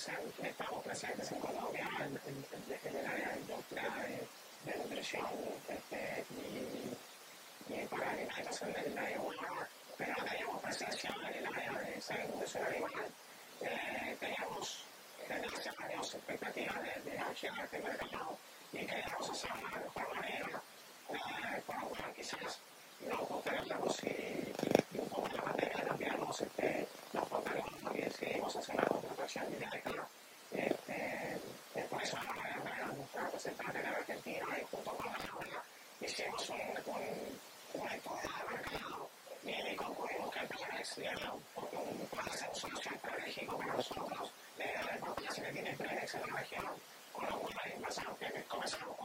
presentes, estamos presentes en Colombia, desde el área de industriales, de nutrición, este, y, y para alimentación del medio humano, pero tenemos presencia en el área de salud de nutrición animal. Eh, teníamos, gracias a Dios, expectativas de, de acción este mercado y queríamos hacerlo de mejor manera, eh, por lo cual quizás nos contenemos y, y, y con la materia cambiamos, este, nos contenemos y decidimos hacer algo social y de retiro. Eh, eh, eh, por eso la manera de organizar los centrales de Argentina y junto con la Seguridad hicimos un, un, un estudio de mercado y concluimos que planes de un plazo social estratégico para nosotros, eh, la propia se que tiene planes en la región, con lo cual la invasión que comenzamos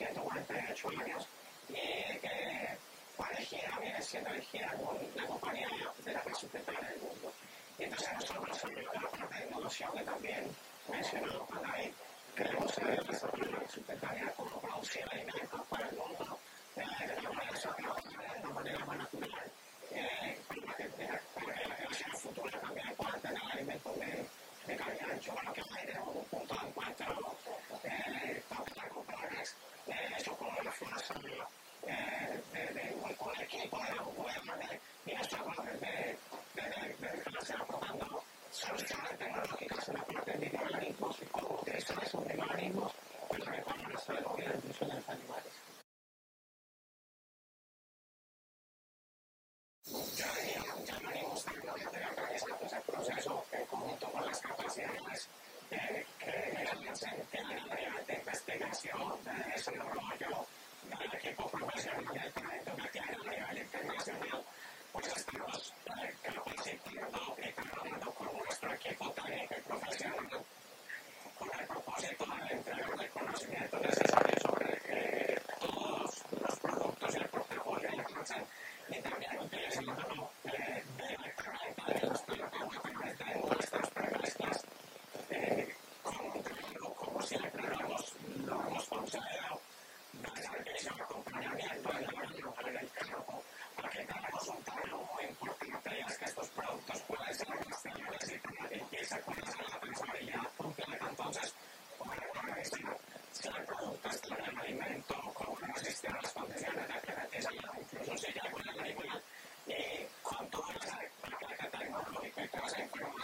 143 usuarios y eh, que fue elegida, viene siendo elegida como la compañía de las más sustentables del mundo. Y entonces nosotros en la parte de innovación que también mencionó David, queremos desarrollar la sustentabilidad como producir alimentos para el mundo tecnológicas en la parte de animalismos y cómo utilizar esos animalismos para mejorar la salud y la nutrición de los animales. llamaremos tecnología de realizamos el proceso en conjunto con las capacidades eh, que hacen en el área de investigación, de desarrollo del equipo profesional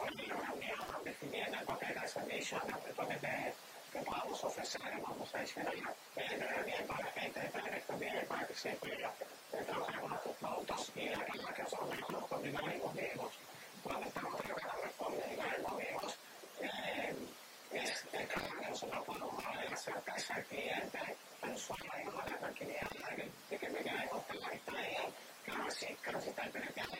oye, una que si a ofrecer, vamos a diseñar el bien para la gente de Pérez también, para que siempre trabajemos nuestros productos y la que son los combinados y motivos. Cuando estamos trabajando con combinados y motivos, es el que nosotros podemos darle la certeza al cliente, al usuario, a la tranquilidad de que me quede con la historia, que no existe, que no existe el PPP.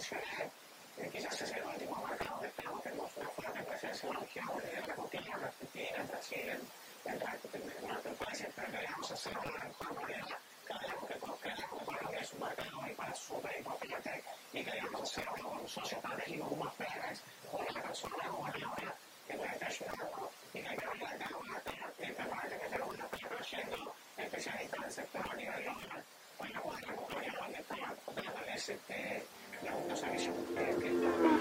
España, eh, quizás es el último mercado de esclavos que mostró fuerte presencia en la Argentina, en Brasil, en otros países, pero hacer una mejor moneda, queríamos que para que es un mercado y para su vehículo y queríamos hacer un socio estratégico con más con una persona gobernadora que puede estar ayudando y que hay que hablar de una tarea que que tenemos una tarea creciendo, especialista en O sea.